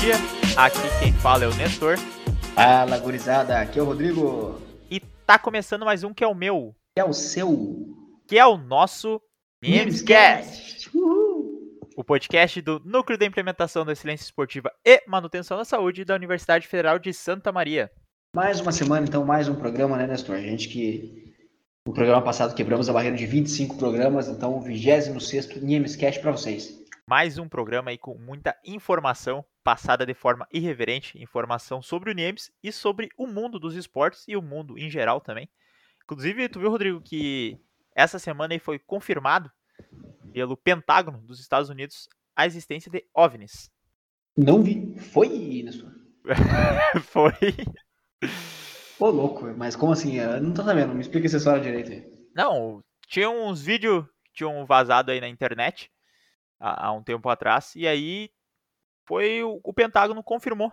dia. Aqui quem fala é o Nestor. Fala, gurizada. Aqui é o Rodrigo. E tá começando mais um que é o meu. Que é o seu. Que é o nosso Nimescast. O podcast do Núcleo da Implementação da Excelência Esportiva e Manutenção da Saúde da Universidade Federal de Santa Maria. Mais uma semana, então, mais um programa, né, Nestor? A gente que no programa passado quebramos a barreira de 25 programas, então o 26 Nimescast para vocês. Mais um programa aí com muita informação passada de forma irreverente, informação sobre o NIEMS e sobre o mundo dos esportes e o mundo em geral também. Inclusive, tu viu, Rodrigo, que essa semana aí foi confirmado pelo Pentágono dos Estados Unidos a existência de OVNIs. Não vi. Foi, foi. Ô, louco, mas como assim? Eu não tô sabendo, me explica essa história direito aí. Não, tinha uns vídeos que tinham vazado aí na internet há, há um tempo atrás, e aí foi o, o Pentágono confirmou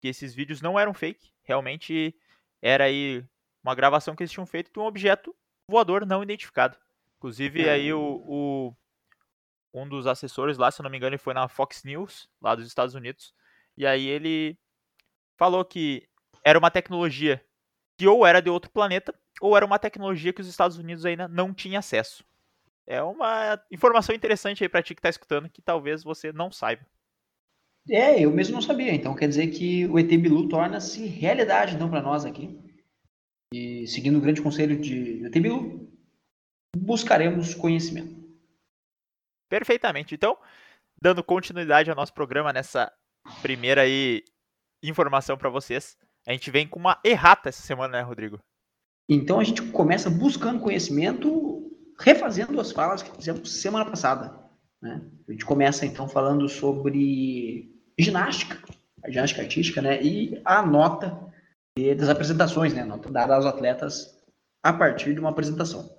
que esses vídeos não eram fake, realmente era aí uma gravação que eles tinham feito de um objeto voador não identificado. Inclusive aí o, o, um dos assessores lá, se não me engano, ele foi na Fox News, lá dos Estados Unidos, e aí ele falou que era uma tecnologia que ou era de outro planeta, ou era uma tecnologia que os Estados Unidos ainda não tinha acesso. É uma informação interessante aí para ti que tá escutando, que talvez você não saiba. É, eu mesmo não sabia. Então quer dizer que o ET Bilu torna-se realidade então para nós aqui. E seguindo o grande conselho de ET Bilu, buscaremos conhecimento. Perfeitamente. Então, dando continuidade ao nosso programa nessa primeira aí informação para vocês, a gente vem com uma errata essa semana, né, Rodrigo? Então a gente começa buscando conhecimento, refazendo as falas que fizemos semana passada. Né? A gente começa então falando sobre ginástica, a ginástica artística, né? E a nota das apresentações, né? A nota dada aos atletas a partir de uma apresentação.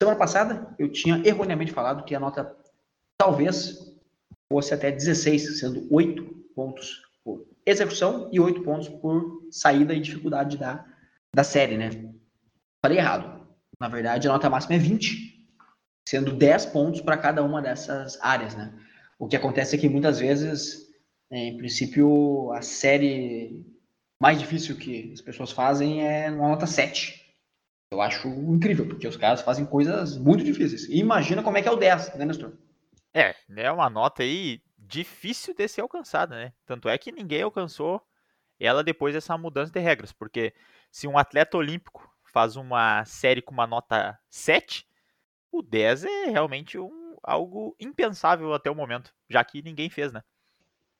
Semana passada eu tinha erroneamente falado que a nota talvez fosse até 16, sendo 8 pontos por execução e 8 pontos por saída e dificuldade da, da série, né? Falei errado. Na verdade, a nota máxima é 20, sendo 10 pontos para cada uma dessas áreas, né? O que acontece é que muitas vezes, né, em princípio, a série mais difícil que as pessoas fazem é uma nota 7. Eu acho incrível, porque os caras fazem coisas muito difíceis. E imagina como é que é o 10, né, Nestor? É, é uma nota aí difícil de ser alcançada, né? Tanto é que ninguém alcançou ela depois dessa mudança de regras, porque se um atleta olímpico faz uma série com uma nota 7, o 10 é realmente um, algo impensável até o momento, já que ninguém fez, né?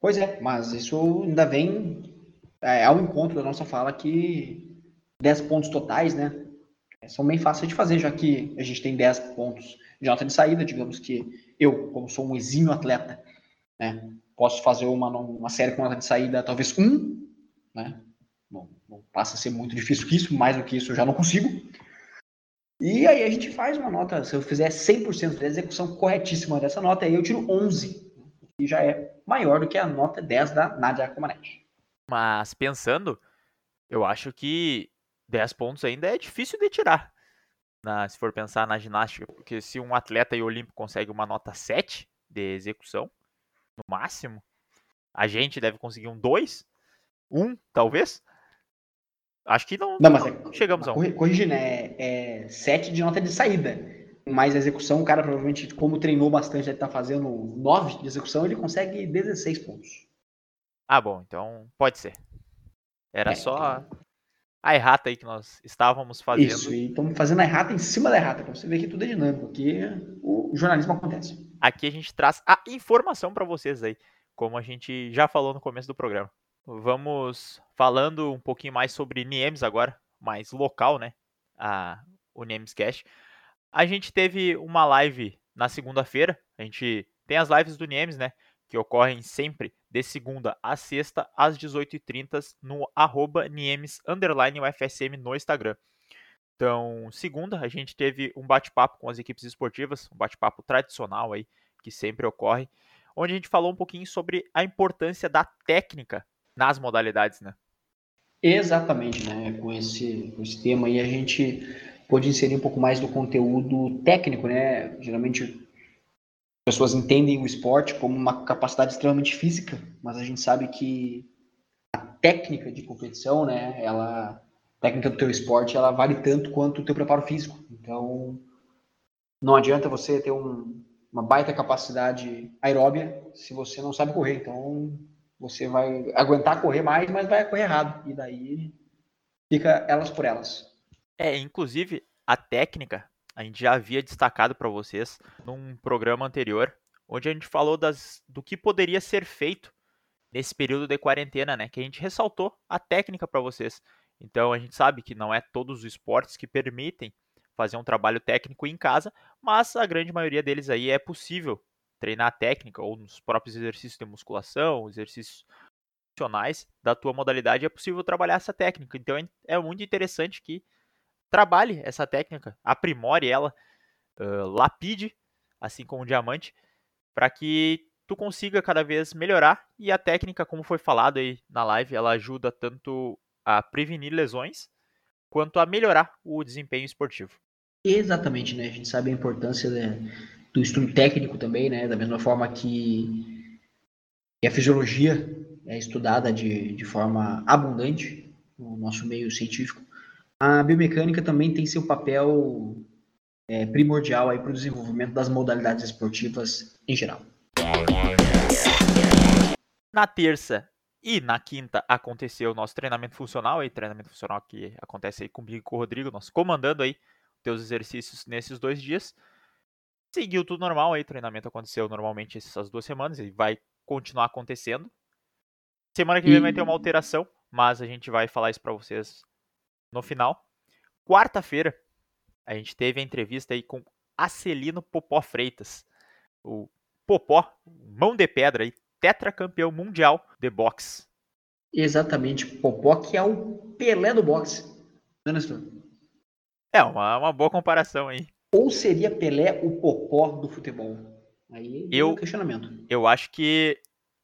Pois é, mas isso ainda vem é, ao encontro da nossa fala que 10 pontos totais, né? São bem fáceis de fazer, já que a gente tem 10 pontos de nota de saída, digamos que eu, como sou um exímio atleta, né? Posso fazer uma, uma série com nota de saída, talvez um, né? Bom, não passa a ser muito difícil que isso, mais do que isso eu já não consigo. E aí a gente faz uma nota, se eu fizer 100% da execução corretíssima dessa nota, aí eu tiro 11, que já é maior do que a nota 10 da Nadia Comaneci. Mas pensando, eu acho que 10 pontos ainda é difícil de tirar. Na, se for pensar na ginástica, porque se um atleta olímpico consegue uma nota 7 de execução, no máximo. A gente deve conseguir um 2, um, talvez. Acho que não, não, mas é, chegamos a um. Corrigindo, é, é 7 de nota de saída. Mas a execução, o cara provavelmente, como treinou bastante, ele tá fazendo 9 de execução, ele consegue 16 pontos. Ah, bom, então pode ser. Era é, só a errata aí que nós estávamos fazendo. Isso, e estamos fazendo a errata em cima da errata, para você ver que tudo é dinâmico, aqui o jornalismo acontece. Aqui a gente traz a informação para vocês aí, como a gente já falou no começo do programa. Vamos falando um pouquinho mais sobre NIEMS agora, mais local, né? A, o NIEMS Cash. A gente teve uma live na segunda-feira, a gente tem as lives do NIEMS, né? Que ocorrem sempre de segunda a sexta, às 18h30, no arroba Niemes, UFSM no Instagram. Então, segunda, a gente teve um bate-papo com as equipes esportivas, um bate-papo tradicional aí, que sempre ocorre, onde a gente falou um pouquinho sobre a importância da técnica nas modalidades, né? Exatamente, né? Com esse, com esse tema aí a gente pôde inserir um pouco mais do conteúdo técnico, né? Geralmente pessoas entendem o esporte como uma capacidade extremamente física, mas a gente sabe que a técnica de competição, né, ela a técnica do teu esporte, ela vale tanto quanto o teu preparo físico. Então, não adianta você ter um, uma baita capacidade aeróbia se você não sabe correr. Então, você vai aguentar correr mais, mas vai correr errado. E daí fica elas por elas. É, inclusive, a técnica, a gente já havia destacado para vocês num programa anterior, onde a gente falou das, do que poderia ser feito nesse período de quarentena, né? Que a gente ressaltou a técnica para vocês. Então a gente sabe que não é todos os esportes que permitem fazer um trabalho técnico em casa, mas a grande maioria deles aí é possível treinar a técnica ou nos próprios exercícios de musculação, exercícios funcionais da tua modalidade é possível trabalhar essa técnica. Então é, é muito interessante que trabalhe essa técnica, aprimore ela, uh, lapide, assim como o diamante, para que tu consiga cada vez melhorar. E a técnica, como foi falado aí na live, ela ajuda tanto a prevenir lesões quanto a melhorar o desempenho esportivo. Exatamente, né? A gente sabe a importância né, do estudo técnico também, né? Da mesma forma que a fisiologia é estudada de, de forma abundante no nosso meio científico, a biomecânica também tem seu papel é, primordial para o desenvolvimento das modalidades esportivas em geral. Na terça e na quinta aconteceu o nosso treinamento funcional, aí, treinamento funcional que acontece aí comigo e com o Rodrigo, nós comandando aí teus exercícios nesses dois dias. Seguiu tudo normal aí, treinamento aconteceu normalmente essas duas semanas e vai continuar acontecendo. Semana que vem vai ter uma alteração, mas a gente vai falar isso para vocês no final. Quarta-feira, a gente teve a entrevista aí com Acelino Popó Freitas. O Popó, mão de pedra aí, tetracampeão mundial de boxe. Exatamente, Popó que é o Pelé do boxe. Não é, é uma, uma boa comparação aí. Ou seria Pelé o Popó do futebol? Aí eu, um questionamento. Eu acho que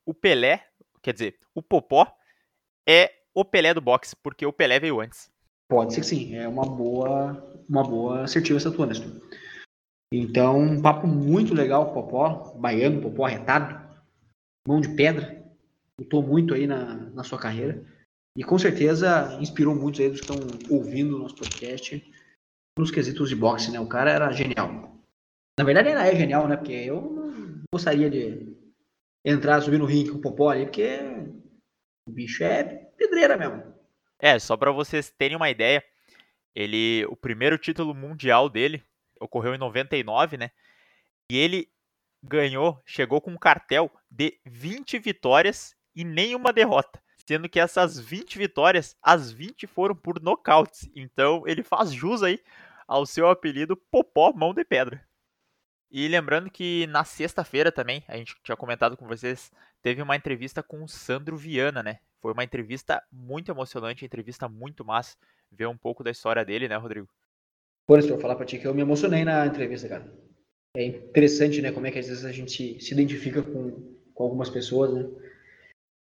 o Pelé, quer dizer, o Popó é o Pelé do boxe, porque o Pelé veio antes. Pode ser que sim, é uma boa, uma boa assertiva essa tua, Nestor. Então, um papo muito legal com o Popó, baiano, Popó arretado, mão de pedra, lutou muito aí na, na sua carreira e com certeza inspirou muitos aí dos que estão ouvindo o nosso podcast nos quesitos de boxe, né? O cara era genial. Na verdade, ele é genial, né? Porque eu não gostaria de entrar, subir no ringue com o Popó ali, porque o bicho é pedreira mesmo. É, só para vocês terem uma ideia, ele, o primeiro título mundial dele ocorreu em 99, né? E ele ganhou, chegou com um cartel de 20 vitórias e nenhuma derrota. Sendo que essas 20 vitórias, as 20 foram por nocautes. Então ele faz jus aí ao seu apelido Popó Mão de Pedra. E lembrando que na sexta-feira também, a gente tinha comentado com vocês, teve uma entrevista com o Sandro Viana, né? Foi uma entrevista muito emocionante, entrevista muito massa. Ver um pouco da história dele, né, Rodrigo? Por isso, eu vou falar pra ti que eu me emocionei na entrevista, cara. É interessante, né, como é que às vezes a gente se identifica com, com algumas pessoas, né?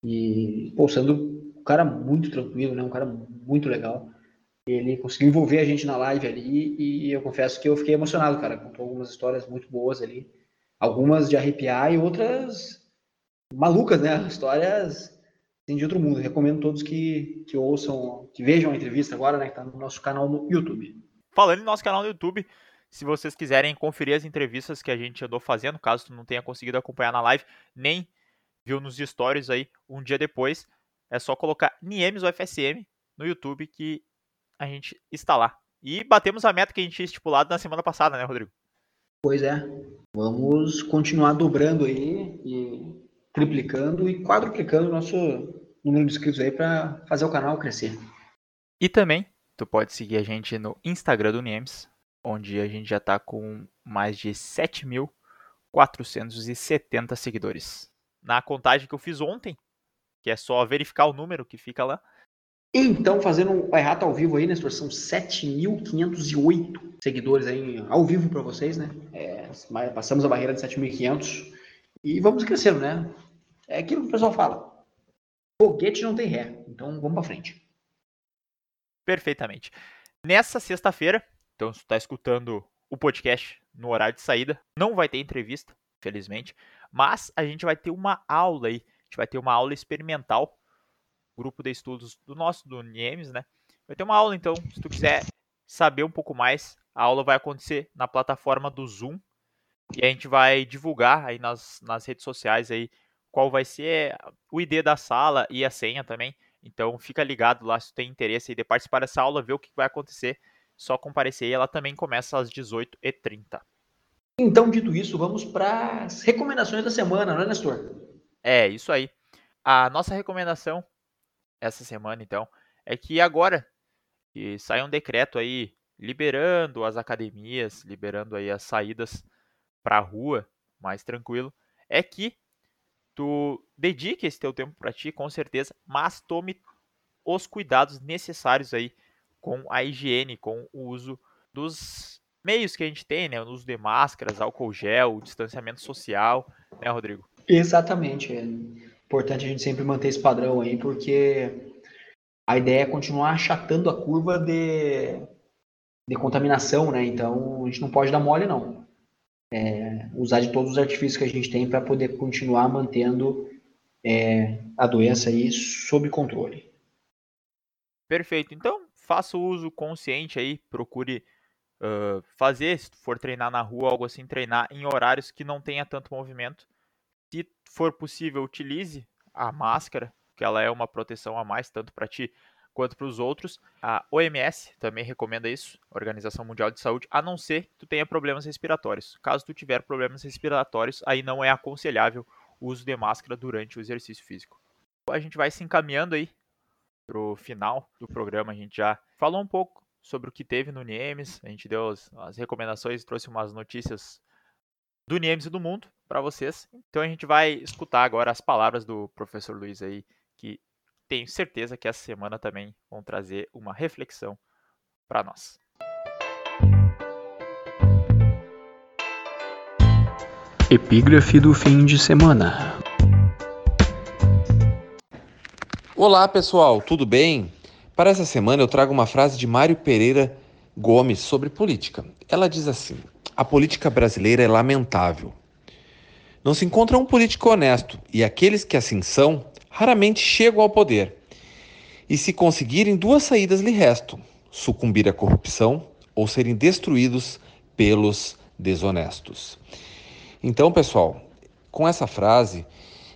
E, pô, sendo um cara muito tranquilo, né? Um cara muito legal. Ele conseguiu envolver a gente na live ali e eu confesso que eu fiquei emocionado, cara. Contou algumas histórias muito boas ali. Algumas de arrepiar e outras malucas, né? Histórias assim, de outro mundo. Recomendo todos que, que ouçam, que vejam a entrevista agora, né, que está no nosso canal no YouTube. Falando no nosso canal no YouTube, se vocês quiserem conferir as entrevistas que a gente andou fazendo, caso tu não tenha conseguido acompanhar na live, nem viu nos stories aí um dia depois, é só colocar Niemes UFSM no YouTube que a gente está lá. E batemos a meta que a gente tinha estipulado na semana passada, né, Rodrigo? Pois é. Vamos continuar dobrando aí e triplicando e quadruplicando o nosso número de inscritos aí para fazer o canal crescer. E também, tu pode seguir a gente no Instagram do Niemes, onde a gente já está com mais de 7.470 seguidores. Na contagem que eu fiz ontem, que é só verificar o número que fica lá. Então, fazendo um errata ao vivo aí, Nestor, são 7.508 seguidores aí ao vivo para vocês, né? É, passamos a barreira de 7.500 e vamos crescendo, né? É aquilo que o pessoal fala. Foguete não tem ré. Então vamos para frente. Perfeitamente. Nessa sexta-feira, então se está escutando o podcast no horário de saída, não vai ter entrevista. felizmente. Mas a gente vai ter uma aula aí, a gente vai ter uma aula experimental, grupo de estudos do nosso, do NIEMS, né? Vai ter uma aula, então, se tu quiser saber um pouco mais, a aula vai acontecer na plataforma do Zoom, e a gente vai divulgar aí nas, nas redes sociais aí qual vai ser o ID da sala e a senha também. Então fica ligado lá se tem interesse de participar dessa aula, ver o que vai acontecer. Só comparecer e ela também começa às 18h30. Então, dito isso, vamos para as recomendações da semana, não é, Nestor? É, isso aí. A nossa recomendação essa semana, então, é que agora que sai um decreto aí liberando as academias, liberando aí as saídas para a rua, mais tranquilo, é que tu dedique esse teu tempo para ti, com certeza, mas tome os cuidados necessários aí com a higiene, com o uso dos meios que a gente tem, né? O uso de máscaras, álcool gel, distanciamento social, né, Rodrigo? Exatamente. É importante a gente sempre manter esse padrão aí, porque a ideia é continuar achatando a curva de, de contaminação, né? Então a gente não pode dar mole, não é, usar de todos os artifícios que a gente tem para poder continuar mantendo é, a doença aí sob controle. Perfeito. Então, faça o uso consciente aí, procure uh, fazer, se for treinar na rua, algo assim, treinar em horários que não tenha tanto movimento. Se for possível, utilize a máscara, que ela é uma proteção a mais, tanto para ti quanto para os outros. A OMS também recomenda isso, Organização Mundial de Saúde, a não ser que tu tenha problemas respiratórios. Caso tu tiver problemas respiratórios, aí não é aconselhável o uso de máscara durante o exercício físico. A gente vai se encaminhando aí pro final do programa. A gente já falou um pouco sobre o que teve no NIEMS, a gente deu as, as recomendações, trouxe umas notícias do NIEMS e do mundo para vocês. Então a gente vai escutar agora as palavras do professor Luiz aí, que tenho certeza que essa semana também vão trazer uma reflexão para nós. Epígrafe do fim de semana. Olá pessoal, tudo bem? Para essa semana eu trago uma frase de Mário Pereira Gomes sobre política. Ela diz assim: A política brasileira é lamentável. Não se encontra um político honesto e aqueles que assim são raramente chegam ao poder. E se conseguirem, duas saídas lhe restam: sucumbir à corrupção ou serem destruídos pelos desonestos. Então, pessoal, com essa frase,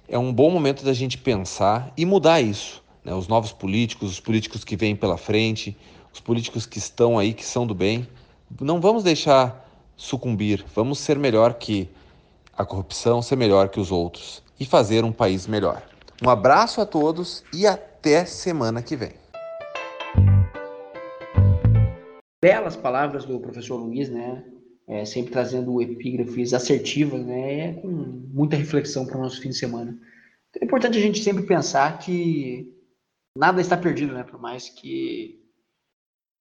é um bom momento da gente pensar e mudar isso. Né? Os novos políticos, os políticos que vêm pela frente, os políticos que estão aí, que são do bem, não vamos deixar sucumbir, vamos ser melhor que a corrupção, ser melhor que os outros e fazer um país melhor. Um abraço a todos e até semana que vem. Belas palavras do professor Luiz, né? É, sempre trazendo epígrafes assertivas, né? É com muita reflexão para o nosso fim de semana. Então, é importante a gente sempre pensar que nada está perdido, né? Por mais que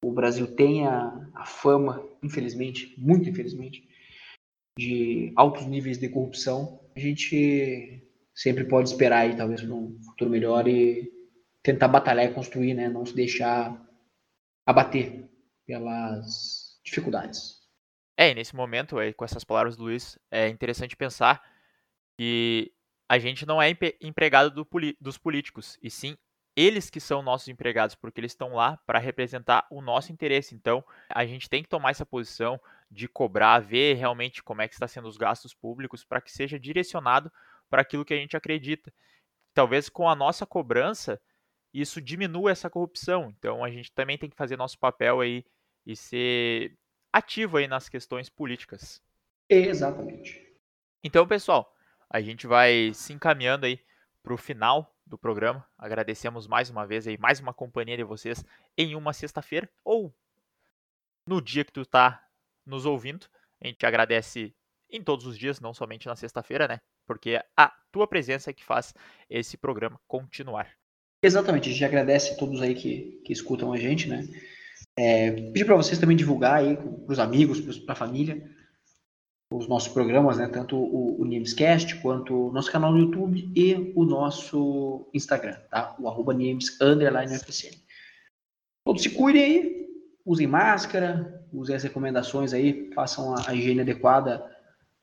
o Brasil tenha a fama, infelizmente, muito infelizmente, de altos níveis de corrupção, a gente sempre pode esperar aí, talvez, para um futuro melhor e tentar batalhar e construir, né? Não se deixar abater pelas dificuldades. É, e nesse momento, com essas palavras do Luiz, é interessante pensar que a gente não é empregado do, dos políticos, e sim eles que são nossos empregados, porque eles estão lá para representar o nosso interesse. Então, a gente tem que tomar essa posição de cobrar, ver realmente como é que está sendo os gastos públicos para que seja direcionado para aquilo que a gente acredita. Talvez com a nossa cobrança isso diminua essa corrupção. Então a gente também tem que fazer nosso papel aí e ser ativo aí nas questões políticas. Exatamente. Então, pessoal, a gente vai se encaminhando aí para o final do programa. Agradecemos mais uma vez aí, mais uma companhia de vocês em uma sexta-feira ou no dia que tu está nos ouvindo. A gente agradece em todos os dias, não somente na sexta-feira, né? porque a tua presença é que faz esse programa continuar. Exatamente, a gente agradece a todos aí que, que escutam a gente, né? É, pedir para vocês também divulgar aí para os amigos, para a família, os nossos programas, né? Tanto o, o Niemescast quanto o nosso canal no YouTube e o nosso Instagram, tá? O arroba Niemes underline. Todos se cuidem aí, usem máscara, usem as recomendações aí, façam a, a higiene adequada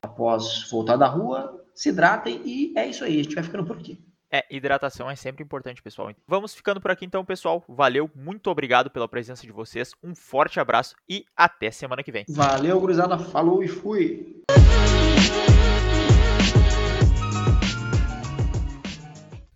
após voltar da rua, se hidratem e é isso aí. A gente vai ficando por aqui. É, hidratação é sempre importante, pessoal. Vamos ficando por aqui então, pessoal. Valeu, muito obrigado pela presença de vocês. Um forte abraço e até semana que vem. Valeu, gurizada. Falou e fui.